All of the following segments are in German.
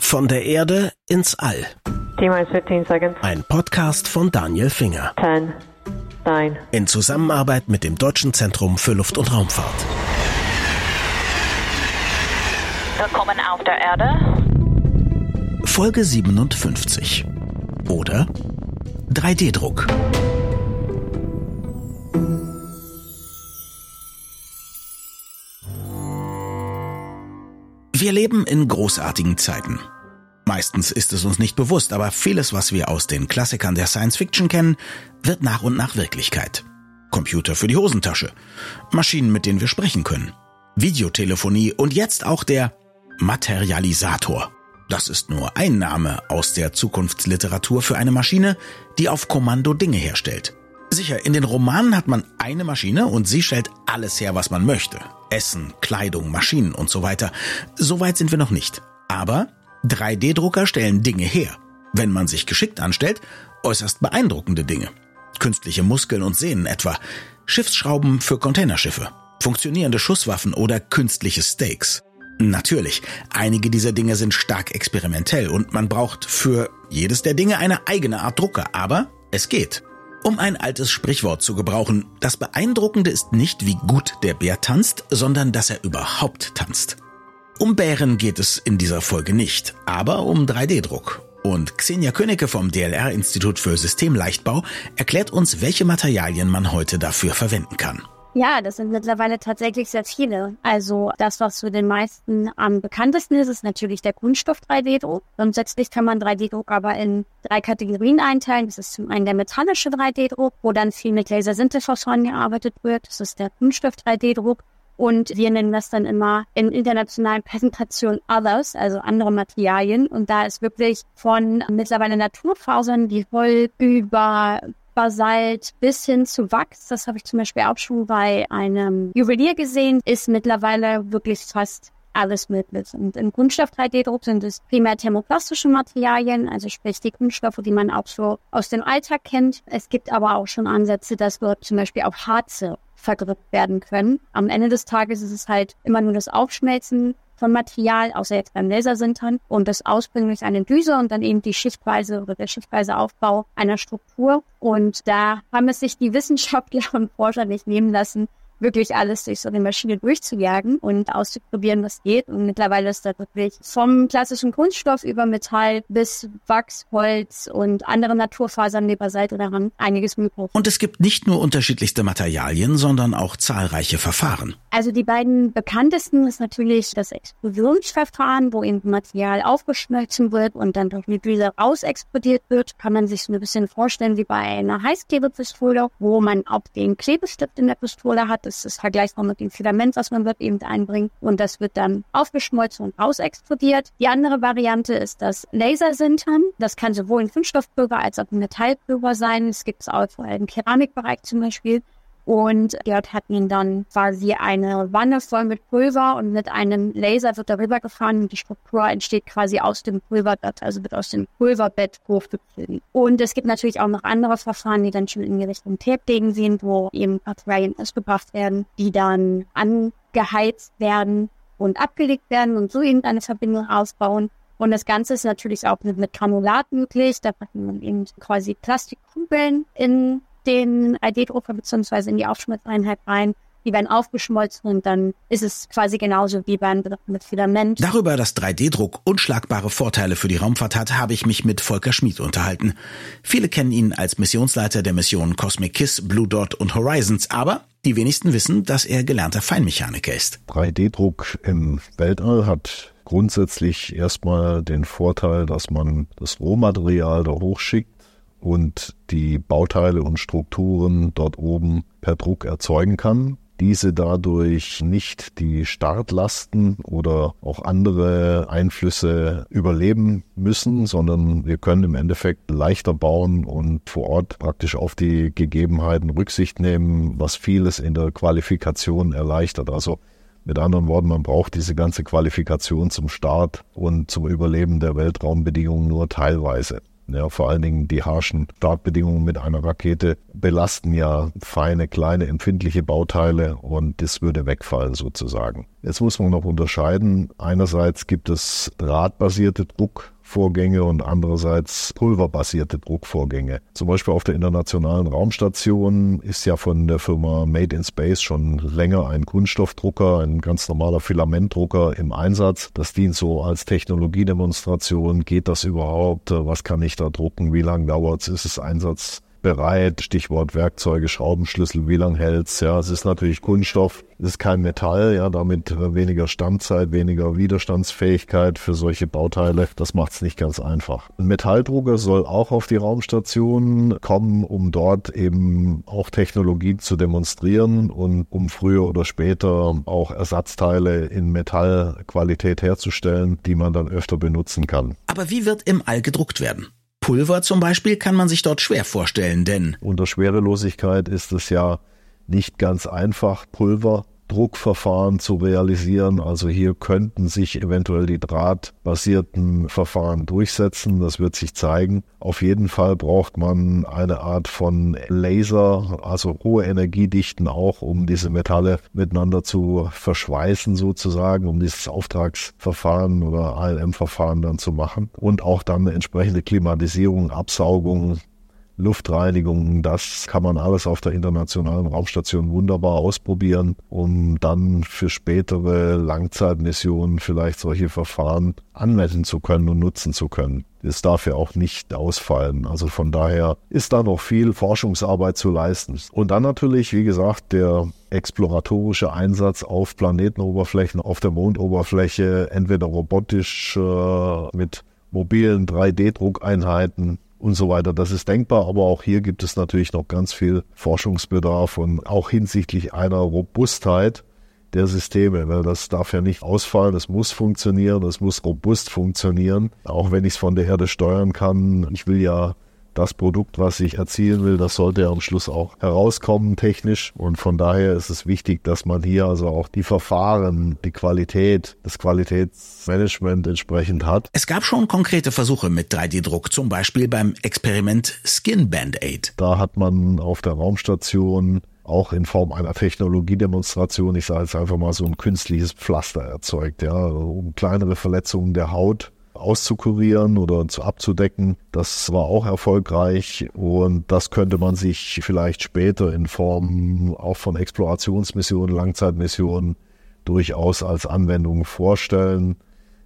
Von der Erde ins All. T-minus 15 seconds. Ein Podcast von Daniel Finger. 10, 9, In Zusammenarbeit mit dem Deutschen Zentrum für Luft- und Raumfahrt. Willkommen auf der Erde. Folge 57. Oder 3D-Druck. Wir leben in großartigen Zeiten. Meistens ist es uns nicht bewusst, aber vieles, was wir aus den Klassikern der Science Fiction kennen, wird nach und nach Wirklichkeit. Computer für die Hosentasche, Maschinen, mit denen wir sprechen können, Videotelefonie und jetzt auch der Materialisator. Das ist nur ein Name aus der Zukunftsliteratur für eine Maschine, die auf Kommando Dinge herstellt. Sicher, in den Romanen hat man eine Maschine und sie stellt alles her, was man möchte. Essen, Kleidung, Maschinen und so weiter. Soweit sind wir noch nicht. Aber 3D-Drucker stellen Dinge her. Wenn man sich geschickt anstellt, äußerst beeindruckende Dinge. Künstliche Muskeln und Sehnen etwa, Schiffsschrauben für Containerschiffe, funktionierende Schusswaffen oder künstliche Steaks. Natürlich, einige dieser Dinge sind stark experimentell und man braucht für jedes der Dinge eine eigene Art Drucker, aber es geht. Um ein altes Sprichwort zu gebrauchen, das Beeindruckende ist nicht, wie gut der Bär tanzt, sondern dass er überhaupt tanzt. Um Bären geht es in dieser Folge nicht, aber um 3D-Druck. Und Xenia Königke vom DLR-Institut für Systemleichtbau erklärt uns, welche Materialien man heute dafür verwenden kann. Ja, das sind mittlerweile tatsächlich sehr viele. Also das, was für den meisten am bekanntesten ist, ist natürlich der Kunststoff 3D-Druck. Grundsätzlich kann man 3D-Druck aber in drei Kategorien einteilen. Das ist zum einen der metallische 3D-Druck, wo dann viel mit Lasersinterverfahren gearbeitet wird. Das ist der Kunststoff 3D-Druck. Und wir nennen das dann immer in internationalen Präsentationen Others, also andere Materialien. Und da ist wirklich von mittlerweile Naturfasern wie Woll über Basalt bis hin zu Wachs, das habe ich zum Beispiel auch schon bei einem Juwelier gesehen, ist mittlerweile wirklich fast alles möglich. Und im Kunststoff 3D-Druck sind es primär thermoplastische Materialien, also sprich die Kunststoffe, die man auch so aus dem Alltag kennt. Es gibt aber auch schon Ansätze, dass dort zum Beispiel auch Harze vergrippt werden können. Am Ende des Tages ist es halt immer nur das Aufschmelzen von Material, außer jetzt beim Lasersintern, und das Ausbringen eine Düse und dann eben die Schichtweise oder der schichtweise Aufbau einer Struktur. Und da haben es sich die Wissenschaftler und Forscher nicht nehmen lassen, wirklich alles durch so eine Maschine durchzujagen und auszuprobieren, was geht. Und mittlerweile ist da wirklich vom klassischen Kunststoff über Metall bis Wachs, Holz und andere Naturfasern wie Basalt oder Hand einiges möglich. Und es gibt nicht nur unterschiedlichste Materialien, sondern auch zahlreiche Verfahren. Also die beiden bekanntesten ist natürlich das Explosionsverfahren, wo eben Material aufgeschmelzen wird und dann durch eine Düse rausexplodiert wird. Kann man sich so ein bisschen vorstellen wie bei einer Heißklebepistole, wo man auch den Klebestift in der Pistole hat. Ist vergleichbar mit dem Filament, was man dort eben einbringt. Und das wird dann aufgeschmolzen und rausexplodiert. Die andere Variante ist das Lasersintern. Das kann sowohl ein Kunststoffpulver als auch ein Metallpulver sein. Es gibt es auch im Keramikbereich zum Beispiel. Und dort hat man dann quasi eine Wanne voll mit Pulver und mit einem Laser wird darüber gefahren und die Struktur entsteht quasi aus dem Pulverbett, also wird aus dem Pulverbett hochgezogen. Und es gibt natürlich auch noch andere Verfahren, die dann schon in die Richtung Tape-Degen sind, wo eben Materialien ausgebracht werden, die dann angeheizt werden und abgelegt werden und so eben eine Verbindung ausbauen. Und das Ganze ist natürlich auch mit, mit Granulat möglich. Da packen man eben quasi Plastikkugeln in den 3D-Drucker beziehungsweise in die Aufschmelzeinheit rein. Die werden aufgeschmolzen und dann ist es quasi genauso wie beim mit Filament. Darüber, dass 3D-Druck unschlagbare Vorteile für die Raumfahrt hat, habe ich mich mit Volker Schmid unterhalten. Viele kennen ihn als Missionsleiter der Missionen Cosmic Kiss, Blue Dot und Horizons, aber die wenigsten wissen, dass er gelernter Feinmechaniker ist. 3D-Druck im Weltall hat grundsätzlich erstmal den Vorteil, dass man das Rohmaterial da hochschickt und die Bauteile und Strukturen dort oben per Druck erzeugen kann. Diese dadurch nicht die Startlasten oder auch andere Einflüsse überleben müssen, sondern wir können im Endeffekt leichter bauen und vor Ort praktisch auf die Gegebenheiten Rücksicht nehmen, was vieles in der Qualifikation erleichtert. Also mit anderen Worten, man braucht diese ganze Qualifikation zum Start und zum Überleben der Weltraumbedingungen nur teilweise. Ja, vor allen Dingen die harschen Startbedingungen mit einer Rakete belasten ja feine, kleine, empfindliche Bauteile und das würde wegfallen sozusagen. Jetzt muss man noch unterscheiden. Einerseits gibt es drahtbasierte Druck Druckvorgänge und andererseits pulverbasierte Druckvorgänge. Zum Beispiel auf der Internationalen Raumstation ist ja von der Firma Made in Space schon länger ein Kunststoffdrucker, ein ganz normaler Filamentdrucker im Einsatz. Das dient so als Technologiedemonstration. Geht das überhaupt? Was kann ich da drucken? Wie lange dauert es? Ist es Einsatz? Bereit. Stichwort Werkzeuge, Schraubenschlüssel, wie lang hält's? Ja, es ist natürlich Kunststoff, es ist kein Metall, ja, damit weniger Standzeit, weniger Widerstandsfähigkeit für solche Bauteile. Das macht's nicht ganz einfach. Ein Metalldrucker soll auch auf die Raumstation kommen, um dort eben auch Technologien zu demonstrieren und um früher oder später auch Ersatzteile in Metallqualität herzustellen, die man dann öfter benutzen kann. Aber wie wird im All gedruckt werden? Pulver zum Beispiel kann man sich dort schwer vorstellen, denn unter Schwerelosigkeit ist es ja nicht ganz einfach, Pulver Druckverfahren zu realisieren. Also hier könnten sich eventuell die drahtbasierten Verfahren durchsetzen. Das wird sich zeigen. Auf jeden Fall braucht man eine Art von Laser, also hohe Energiedichten auch, um diese Metalle miteinander zu verschweißen sozusagen, um dieses Auftragsverfahren oder ALM-Verfahren dann zu machen. Und auch dann eine entsprechende Klimatisierung, Absaugung Luftreinigung, das kann man alles auf der internationalen Raumstation wunderbar ausprobieren, um dann für spätere Langzeitmissionen vielleicht solche Verfahren anwenden zu können und nutzen zu können. Das darf ja auch nicht ausfallen. Also von daher ist da noch viel Forschungsarbeit zu leisten. Und dann natürlich, wie gesagt, der exploratorische Einsatz auf Planetenoberflächen, auf der Mondoberfläche, entweder robotisch äh, mit mobilen 3D-Druckeinheiten und so weiter. Das ist denkbar, aber auch hier gibt es natürlich noch ganz viel Forschungsbedarf und auch hinsichtlich einer Robustheit der Systeme, weil das darf ja nicht ausfallen, es muss funktionieren, es muss robust funktionieren, auch wenn ich es von der Erde steuern kann. Ich will ja das Produkt, was ich erzielen will, das sollte ja am Schluss auch herauskommen technisch. Und von daher ist es wichtig, dass man hier also auch die Verfahren, die Qualität, das Qualitätsmanagement entsprechend hat. Es gab schon konkrete Versuche mit 3D-Druck, zum Beispiel beim Experiment Skin Band-Aid. Da hat man auf der Raumstation auch in Form einer Technologiedemonstration, ich sage jetzt einfach mal so ein künstliches Pflaster erzeugt, ja, um kleinere Verletzungen der Haut auszukurieren oder zu abzudecken. Das war auch erfolgreich und das könnte man sich vielleicht später in Form auch von Explorationsmissionen, Langzeitmissionen durchaus als Anwendung vorstellen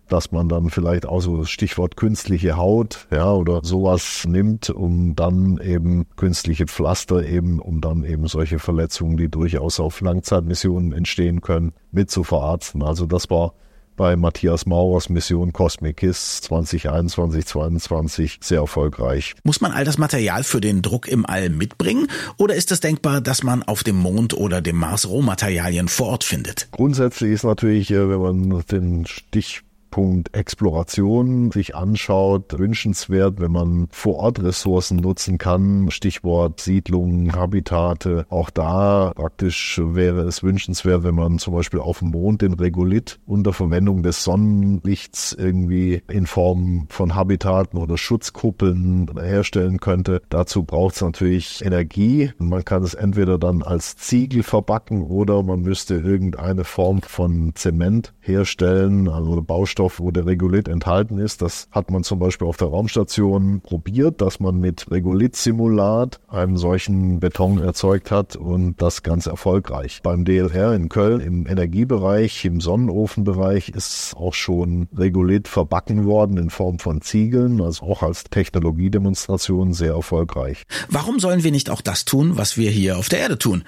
dass man dann vielleicht auch so das Stichwort künstliche Haut, ja, oder sowas nimmt, um dann eben künstliche Pflaster eben, um dann eben solche Verletzungen, die durchaus auf Langzeitmissionen entstehen können, mit zu verarzten. Also das war bei Matthias Maurers Mission Cosmic Kiss 2021, 2022 sehr erfolgreich. Muss man all das Material für den Druck im All mitbringen oder ist es denkbar, dass man auf dem Mond oder dem Mars Rohmaterialien vor Ort findet? Grundsätzlich ist natürlich, äh, wenn man den Stich Punkt Exploration sich anschaut, wünschenswert, wenn man vor Ort Ressourcen nutzen kann. Stichwort Siedlungen, Habitate. Auch da praktisch wäre es wünschenswert, wenn man zum Beispiel auf dem Mond den Regolith unter Verwendung des Sonnenlichts irgendwie in Form von Habitaten oder Schutzkuppeln herstellen könnte. Dazu braucht es natürlich Energie. Man kann es entweder dann als Ziegel verbacken oder man müsste irgendeine Form von Zement herstellen, also Baustoff Wirkstoff, wo der Regolith enthalten ist. Das hat man zum Beispiel auf der Raumstation probiert, dass man mit Regolith-Simulat einen solchen Beton erzeugt hat und das ganz erfolgreich. Beim DLR in Köln im Energiebereich, im Sonnenofenbereich ist auch schon Regolith verbacken worden in Form von Ziegeln, also auch als Technologiedemonstration sehr erfolgreich. Warum sollen wir nicht auch das tun, was wir hier auf der Erde tun?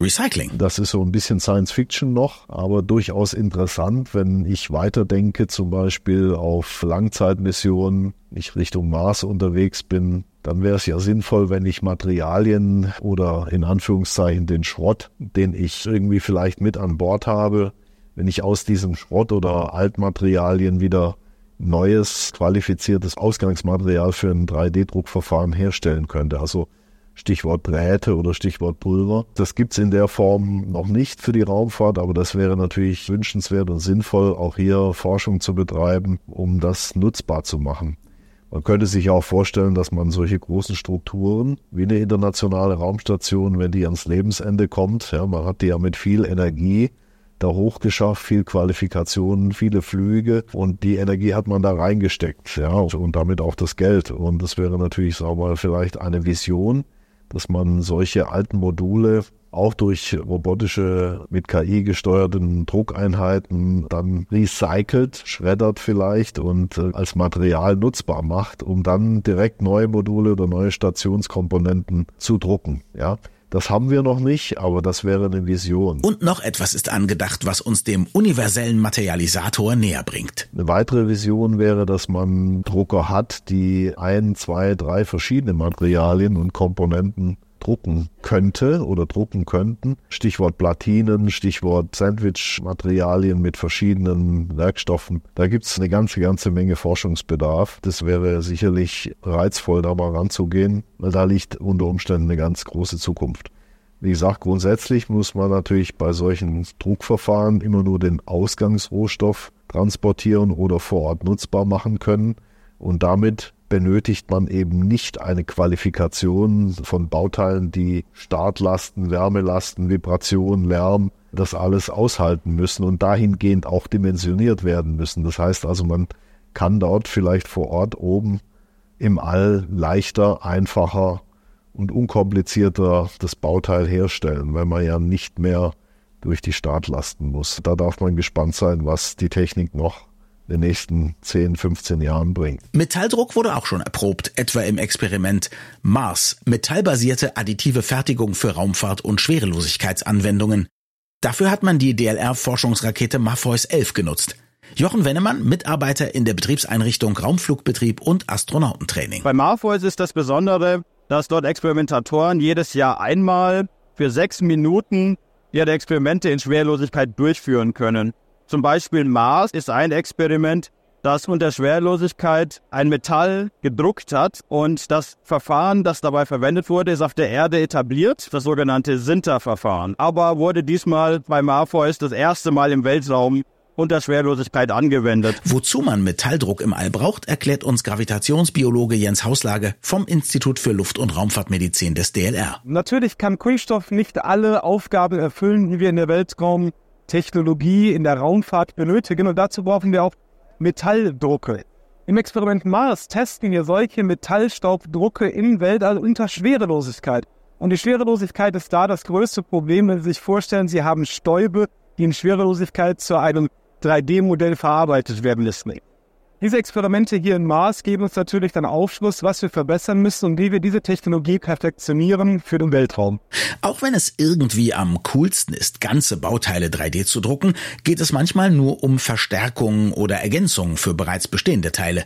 Recycling. Das ist so ein bisschen Science Fiction noch, aber durchaus interessant, wenn ich weiterdenke, zum Beispiel auf Langzeitmissionen, ich Richtung Mars unterwegs bin, dann wäre es ja sinnvoll, wenn ich Materialien oder in Anführungszeichen den Schrott, den ich irgendwie vielleicht mit an Bord habe, wenn ich aus diesem Schrott oder Altmaterialien wieder neues, qualifiziertes Ausgangsmaterial für ein 3D-Druckverfahren herstellen könnte. Also Stichwort Drähte oder Stichwort Pulver. Das gibt's in der Form noch nicht für die Raumfahrt, aber das wäre natürlich wünschenswert und sinnvoll, auch hier Forschung zu betreiben, um das nutzbar zu machen. Man könnte sich auch vorstellen, dass man solche großen Strukturen wie eine internationale Raumstation, wenn die ans Lebensende kommt, ja, man hat die ja mit viel Energie da hochgeschafft, viel Qualifikationen, viele Flüge und die Energie hat man da reingesteckt, ja, und damit auch das Geld. Und das wäre natürlich, sagen wir mal, vielleicht eine Vision, dass man solche alten Module auch durch robotische, mit KI gesteuerten Druckeinheiten dann recycelt, schreddert vielleicht und äh, als Material nutzbar macht, um dann direkt neue Module oder neue Stationskomponenten zu drucken. Ja, das haben wir noch nicht, aber das wäre eine Vision. Und noch etwas ist angedacht, was uns dem universellen Materialisator näher bringt. Eine weitere Vision wäre, dass man Drucker hat, die ein, zwei, drei verschiedene Materialien und Komponenten drucken könnte oder drucken könnten. Stichwort Platinen, Stichwort Sandwich-Materialien mit verschiedenen Werkstoffen. Da gibt es eine ganze, ganze Menge Forschungsbedarf. Das wäre sicherlich reizvoll, da mal ranzugehen, weil da liegt unter Umständen eine ganz große Zukunft. Wie gesagt, grundsätzlich muss man natürlich bei solchen Druckverfahren immer nur den Ausgangsrohstoff transportieren oder vor Ort nutzbar machen können und damit benötigt man eben nicht eine Qualifikation von Bauteilen, die Startlasten, Wärmelasten, Vibration, Lärm, das alles aushalten müssen und dahingehend auch dimensioniert werden müssen. Das heißt also, man kann dort vielleicht vor Ort oben im All leichter, einfacher und unkomplizierter das Bauteil herstellen, weil man ja nicht mehr durch die Startlasten muss. Da darf man gespannt sein, was die Technik noch den nächsten 10, 15 Jahren bringt. Metalldruck wurde auch schon erprobt, etwa im Experiment Mars, metallbasierte additive Fertigung für Raumfahrt und Schwerelosigkeitsanwendungen. Dafür hat man die DLR-Forschungsrakete Morpheus 11 genutzt. Jochen Wennemann, Mitarbeiter in der Betriebseinrichtung Raumflugbetrieb und Astronautentraining. Bei Morpheus ist das Besondere, dass dort Experimentatoren jedes Jahr einmal für sechs Minuten ihre Experimente in Schwerelosigkeit durchführen können. Zum Beispiel Mars ist ein Experiment, das unter Schwerlosigkeit ein Metall gedruckt hat und das Verfahren, das dabei verwendet wurde, ist auf der Erde etabliert, das sogenannte Sinter-Verfahren, aber wurde diesmal bei Morpheus das erste Mal im Weltraum unter Schwerlosigkeit angewendet. Wozu man Metalldruck im All braucht, erklärt uns Gravitationsbiologe Jens Hauslage vom Institut für Luft- und Raumfahrtmedizin des DLR. Natürlich kann Kunststoff nicht alle Aufgaben erfüllen, die wir in der Weltraum Technologie in der Raumfahrt benötigen. Und dazu brauchen wir auch Metalldrucke. Im Experiment Mars testen wir solche Metallstaubdrucke im Weltall unter Schwerelosigkeit. Und die Schwerelosigkeit ist da das größte Problem, wenn Sie sich vorstellen, Sie haben Stäube, die in Schwerelosigkeit zu einem 3D-Modell verarbeitet werden müssen. Diese Experimente hier in Mars geben uns natürlich dann Aufschluss, was wir verbessern müssen und wie wir diese Technologie perfektionieren für den Weltraum. Auch wenn es irgendwie am coolsten ist, ganze Bauteile 3D zu drucken, geht es manchmal nur um Verstärkungen oder Ergänzungen für bereits bestehende Teile.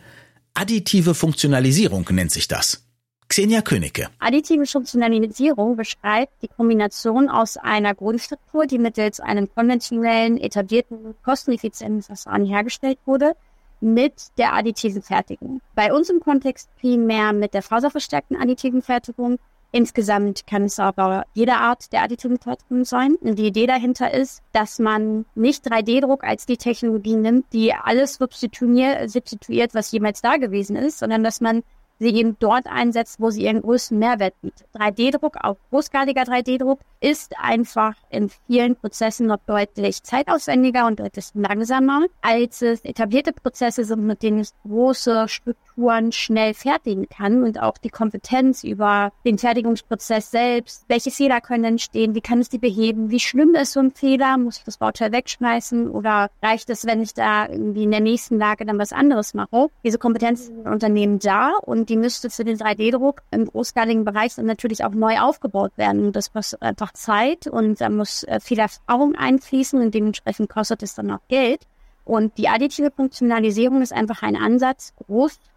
Additive Funktionalisierung nennt sich das. Xenia Königke. Additive Funktionalisierung beschreibt die Kombination aus einer Grundstruktur, die mittels einem konventionellen, etablierten, kosteneffizienten Verfahren hergestellt wurde, mit der additiven Fertigung. Bei uns im Kontext primär mit der faserverstärkten additiven Fertigung. Insgesamt kann es aber jede Art der additiven Fertigung sein. Und die Idee dahinter ist, dass man nicht 3D-Druck als die Technologie nimmt, die alles substituiert, was jemals da gewesen ist, sondern dass man sie eben dort einsetzt, wo sie ihren größten Mehrwert bietet. 3D-Druck, auch großskaliger 3D-Druck, ist einfach in vielen Prozessen noch deutlich zeitaufwendiger und deutlich langsamer, als es etablierte Prozesse sind, mit denen es große Strukturen schnell fertigen kann und auch die Kompetenz über den Fertigungsprozess selbst. Welche Fehler können entstehen? Wie kann es die beheben? Wie schlimm ist so ein Fehler? Muss ich das Bauteil wegschmeißen oder reicht es, wenn ich da irgendwie in der nächsten Lage dann was anderes mache? Diese Kompetenz ist im Unternehmen da und die müsste für den 3D-Druck im großskaligen Bereich dann natürlich auch neu aufgebaut werden. Das kostet einfach Zeit und da muss äh, viel Erfahrung einfließen und dementsprechend kostet es dann auch Geld. Und die additive Funktionalisierung ist einfach ein Ansatz,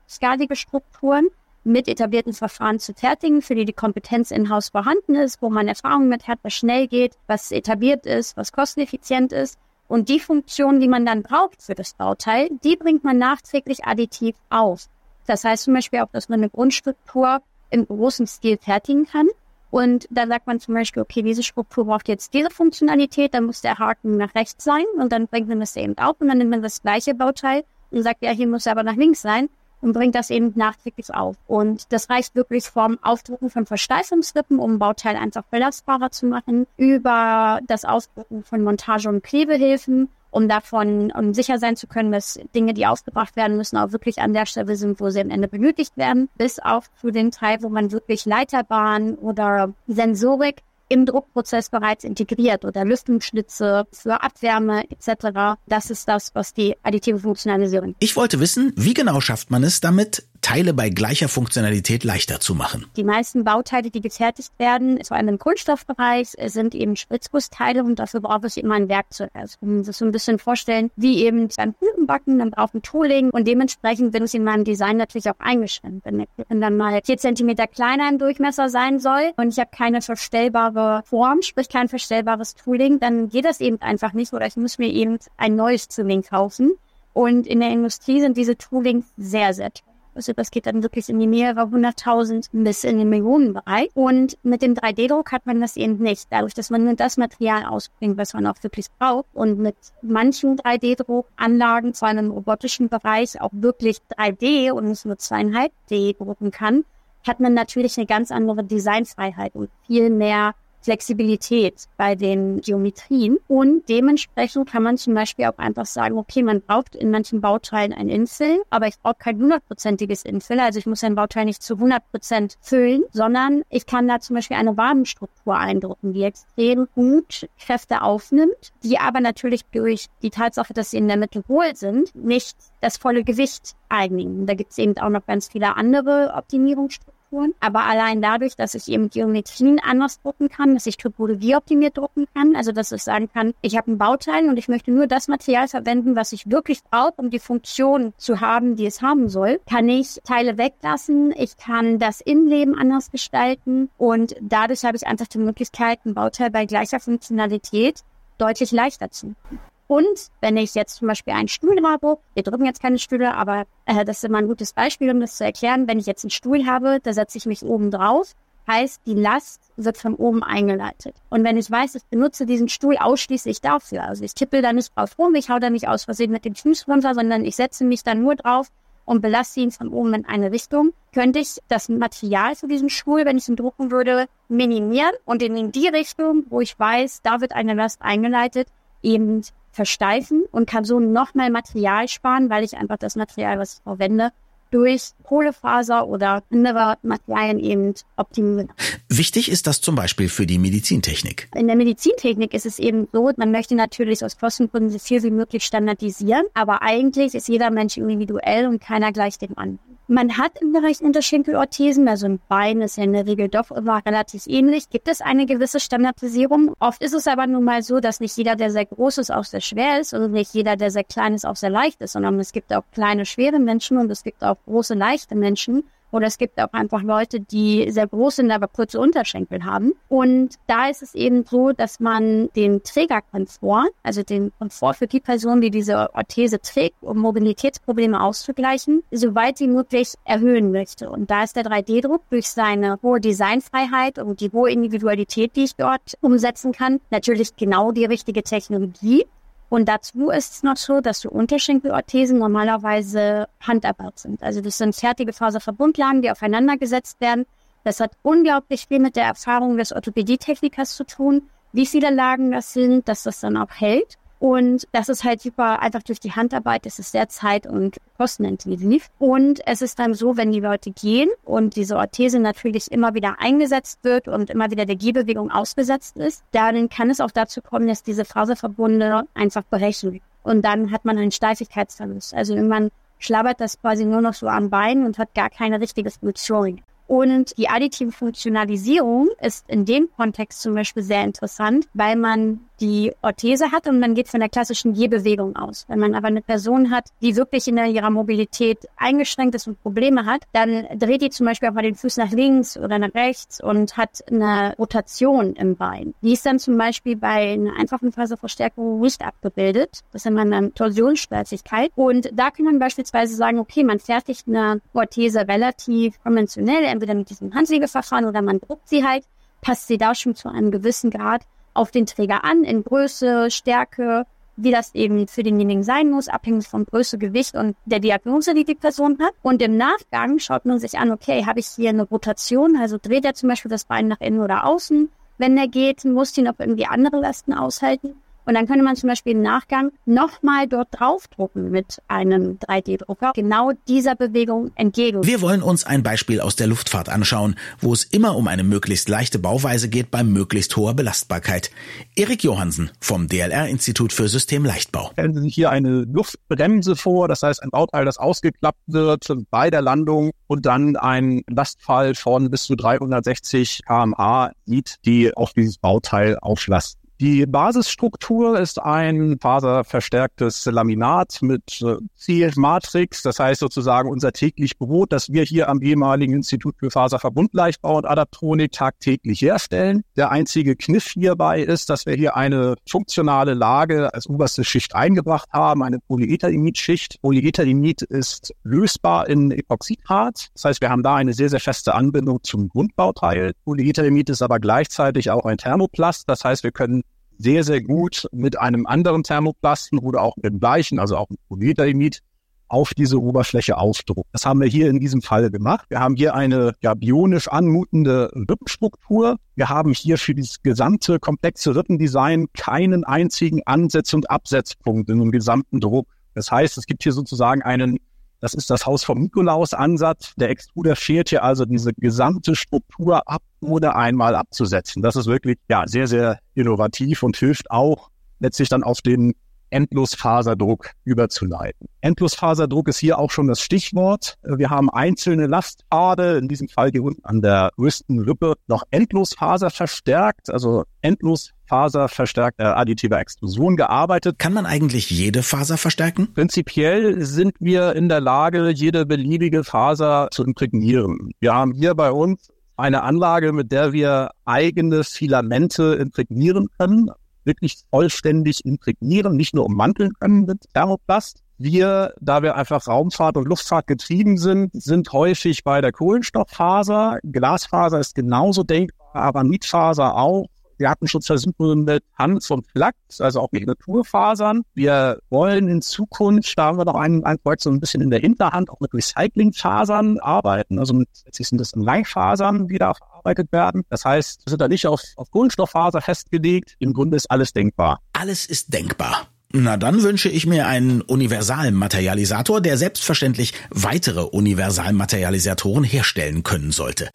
großskalige Strukturen mit etablierten Verfahren zu fertigen, für die die Kompetenz in-house vorhanden ist, wo man Erfahrung mit hat, was schnell geht, was etabliert ist, was kosteneffizient ist. Und die Funktion, die man dann braucht für das Bauteil, die bringt man nachträglich additiv auf. Das heißt zum Beispiel auch, dass man eine Grundstruktur im großen Stil fertigen kann. Und dann sagt man zum Beispiel, okay, diese Struktur braucht jetzt diese Funktionalität, dann muss der Haken nach rechts sein und dann bringt man das eben auf und dann nimmt man das gleiche Bauteil und sagt, ja, hier muss er aber nach links sein. Und bringt das eben nachträglich auf. Und das reicht wirklich vom Aufdrucken von Versteifungsrippen, um Bauteil einfach belastbarer zu machen, über das Ausdrucken von Montage- und Klebehilfen, um davon um sicher sein zu können, dass Dinge, die aufgebracht werden müssen, auch wirklich an der Stelle sind, wo sie am Ende benötigt werden, bis auf zu den Teil, wo man wirklich Leiterbahn oder Sensorik im Druckprozess bereits integriert oder Lüftungsschnitze für Abwärme etc. Das ist das, was die additive Funktionalisierung. Ich wollte wissen, wie genau schafft man es damit, Teile bei gleicher Funktionalität leichter zu machen. Die meisten Bauteile, die gefertigt werden, vor allem im Kunststoffbereich, sind eben Spritzgussteile und dafür braucht es immer ein Werkzeug. Also man sich so ein bisschen vorstellen, wie eben beim Kuchenbacken, dann braucht ein Tooling und dementsprechend bin ich in meinem Design natürlich auch eingeschränkt. Wenn dann mal vier Zentimeter kleiner im Durchmesser sein soll und ich habe keine verstellbare Form, sprich kein verstellbares Tooling, dann geht das eben einfach nicht oder ich muss mir eben ein neues Tooling kaufen. Und in der Industrie sind diese Toolings sehr, sehr teuer. Also das geht dann wirklich in die mehrere hunderttausend bis in den Millionenbereich. Und mit dem 3D-Druck hat man das eben nicht. Dadurch, dass man nur das Material ausbringt, was man auch wirklich braucht. Und mit manchen 3D-Druckanlagen, vor allem im robotischen Bereich, auch wirklich 3D und nicht nur zweieinhalb D drucken kann, hat man natürlich eine ganz andere Designfreiheit und viel mehr Flexibilität bei den Geometrien. Und dementsprechend kann man zum Beispiel auch einfach sagen, okay, man braucht in manchen Bauteilen ein Infill, aber ich brauche kein hundertprozentiges Infill. Also ich muss ein Bauteil nicht zu 100 Prozent füllen, sondern ich kann da zum Beispiel eine Wabenstruktur eindrucken, die extrem gut Kräfte aufnimmt, die aber natürlich durch die Tatsache, dass sie in der Mitte hohl sind, nicht das volle Gewicht einnehmen. Da gibt es eben auch noch ganz viele andere Optimierungsstrukturen. Strukturen. Aber allein dadurch, dass ich eben Geometrien anders drucken kann, dass ich Topologie optimiert drucken kann, also dass ich sagen kann, ich habe ein Bauteil und ich möchte nur das Material verwenden, was ich wirklich brauche, um die Funktion zu haben, die es haben soll, kann ich Teile weglassen, ich kann das Innenleben anders gestalten und dadurch habe ich einfach die Möglichkeit, ein Bauteil bei gleicher Funktionalität deutlich leichter zu machen. Und wenn ich jetzt zum Beispiel einen Stuhl habe, wir drücken jetzt keine Stühle, aber äh, das ist immer ein gutes Beispiel, um das zu erklären. Wenn ich jetzt einen Stuhl habe, da setze ich mich oben drauf, heißt, die Last wird von oben eingeleitet. Und wenn ich weiß, ich benutze diesen Stuhl ausschließlich dafür, also ich tippel da nicht drauf rum, ich hau da nicht aus Versehen mit den Füßen runter, sondern ich setze mich dann nur drauf und belasse ihn von oben in eine Richtung, könnte ich das Material für diesen Stuhl, wenn ich ihn drucken würde, minimieren und in die Richtung, wo ich weiß, da wird eine Last eingeleitet, eben versteifen und kann so nochmal Material sparen, weil ich einfach das Material, was ich verwende, durch Kohlefaser oder andere Materialien eben optimieren. Wichtig ist das zum Beispiel für die Medizintechnik. In der Medizintechnik ist es eben so, man möchte natürlich aus Kostengründen so viel wie möglich standardisieren, aber eigentlich ist jeder Mensch individuell und keiner gleich dem anderen. Man hat im Bereich Unterschenkelorthesen, also ein Bein ist ja in der Regel doch immer relativ ähnlich, gibt es eine gewisse Standardisierung. Oft ist es aber nun mal so, dass nicht jeder, der sehr groß ist, auch sehr schwer ist und nicht jeder, der sehr klein ist, auch sehr leicht ist, sondern es gibt auch kleine, schwere Menschen und es gibt auch große, leichte Menschen. Oder es gibt auch einfach Leute, die sehr groß sind, aber kurze Unterschenkel haben. Und da ist es eben so, dass man den Trägerkomfort, also den Komfort für die Person, die diese Orthese trägt, um Mobilitätsprobleme auszugleichen, soweit sie möglich erhöhen möchte. Und da ist der 3D-Druck durch seine hohe Designfreiheit und die hohe Individualität, die ich dort umsetzen kann, natürlich genau die richtige Technologie. Und dazu ist es noch so, dass so Unterschenkelorthesen normalerweise Handarbeit sind. Also das sind fertige Faserverbundlagen, die aufeinander gesetzt werden. Das hat unglaublich viel mit der Erfahrung des Orthopädietechnikers zu tun, wie viele Lagen das sind, dass das dann auch hält. Und das ist halt super einfach durch die Handarbeit, das ist sehr zeit- und kostenintensiv. Und es ist dann so, wenn die Leute gehen und diese Orthese natürlich immer wieder eingesetzt wird und immer wieder der Gehbewegung ausgesetzt ist, dann kann es auch dazu kommen, dass diese Faserverbunde einfach brechen. Und dann hat man einen Steifigkeitsverlust. Also irgendwann schlabbert das quasi nur noch so am Bein und hat gar keine richtige Funktion. Und die additive Funktionalisierung ist in dem Kontext zum Beispiel sehr interessant, weil man die Orthese hat und man geht von der klassischen Gehbewegung aus. Wenn man aber eine Person hat, die wirklich in ihrer Mobilität eingeschränkt ist und Probleme hat, dann dreht die zum Beispiel auch mal den Fuß nach links oder nach rechts und hat eine Rotation im Bein. Die ist dann zum Beispiel bei einer einfachen Faserverstärkung nicht abgebildet. Das nennt man dann Torsionsstreitigkeit. Und da kann man beispielsweise sagen, okay, man fertigt eine Orthese relativ konventionell, entweder mit diesem Handsägeverfahren oder man druckt sie halt, passt sie da schon zu einem gewissen Grad auf den Träger an, in Größe, Stärke wie das eben für denjenigen sein muss, abhängig von Größe, Gewicht und der Diagnose, die die Person hat. Und im Nachgang schaut man sich an, okay, habe ich hier eine Rotation, also dreht er zum Beispiel das Bein nach innen oder außen. Wenn er geht, muss die noch irgendwie andere Lasten aushalten. Und dann könnte man zum Beispiel im Nachgang nochmal dort draufdrucken mit einem 3D-Drucker, genau dieser Bewegung entgegen. Wir wollen uns ein Beispiel aus der Luftfahrt anschauen, wo es immer um eine möglichst leichte Bauweise geht bei möglichst hoher Belastbarkeit. Erik Johansen vom DLR-Institut für Systemleichtbau. Stellen Sie sich hier eine Luftbremse vor, das heißt ein Bauteil, das ausgeklappt wird bei der Landung und dann ein Lastfall von bis zu 360 kmh sieht, die auf dieses Bauteil auflasten. Die Basisstruktur ist ein faserverstärktes Laminat mit äh, Zielmatrix. Das heißt sozusagen unser täglich Brot, das wir hier am ehemaligen Institut für Faserverbundleichtbau und Adaptronik tagtäglich herstellen. Der einzige Kniff hierbei ist, dass wir hier eine funktionale Lage als oberste Schicht eingebracht haben, eine Polyethermid-Schicht. Polyethermid ist lösbar in Epoxidharz. Das heißt, wir haben da eine sehr, sehr feste Anbindung zum Grundbauteil. Polyethermid ist aber gleichzeitig auch ein Thermoplast. Das heißt, wir können sehr, sehr gut mit einem anderen Thermoplasten oder auch mit dem gleichen, also auch mit Polyethylamid, auf diese Oberfläche aufdrucken. Das haben wir hier in diesem Fall gemacht. Wir haben hier eine ja, bionisch anmutende Rippenstruktur. Wir haben hier für dieses gesamte komplexe Rippendesign keinen einzigen Ansetz- und Absetzpunkt in dem gesamten Druck. Das heißt, es gibt hier sozusagen einen das ist das Haus vom Nikolaus-Ansatz. Der Extruder schert hier also diese gesamte Struktur ab, ohne einmal abzusetzen. Das ist wirklich ja sehr, sehr innovativ und hilft auch letztlich dann auf den Endlosfaserdruck überzuleiten. Endlosfaserdruck ist hier auch schon das Stichwort. Wir haben einzelne Lastpfade, in diesem Fall hier unten an der größten Rippe, noch Endlosfaser verstärkt, also Endlosfaser verstärkt äh, additive Extrusion gearbeitet. Kann man eigentlich jede Faser verstärken? Prinzipiell sind wir in der Lage, jede beliebige Faser zu imprägnieren. Wir haben hier bei uns eine Anlage, mit der wir eigene Filamente imprägnieren können wirklich vollständig imprägnieren, nicht nur ummanteln können mit Thermoplast. Wir, da wir einfach Raumfahrt und Luftfahrt getrieben sind, sind häufig bei der Kohlenstofffaser. Glasfaser ist genauso denkbar, aber Mietfaser auch. Wir hatten schon Versuche mit Hans und Flachs, also auch mit Naturfasern. Wir wollen in Zukunft, da haben wir noch ein, ein Projekt so ein bisschen in der Hinterhand, auch mit Recyclingfasern arbeiten. Also mit, jetzt sind das Langfasern, die da verarbeitet werden. Das heißt, wir sind da nicht auf, auf Kohlenstofffaser festgelegt. Im Grunde ist alles denkbar. Alles ist denkbar. Na dann wünsche ich mir einen Universalmaterialisator, der selbstverständlich weitere Universalmaterialisatoren herstellen können sollte.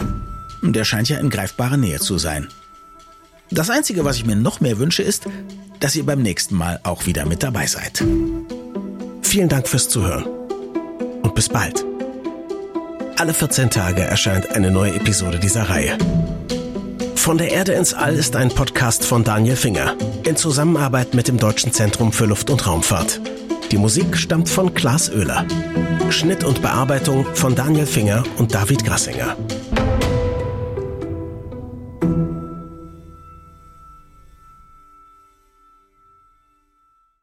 Der scheint ja in greifbarer Nähe zu sein. Das Einzige, was ich mir noch mehr wünsche, ist, dass ihr beim nächsten Mal auch wieder mit dabei seid. Vielen Dank fürs Zuhören und bis bald. Alle 14 Tage erscheint eine neue Episode dieser Reihe. Von der Erde ins All ist ein Podcast von Daniel Finger in Zusammenarbeit mit dem Deutschen Zentrum für Luft- und Raumfahrt. Die Musik stammt von Klaas Oehler. Schnitt und Bearbeitung von Daniel Finger und David Grassinger.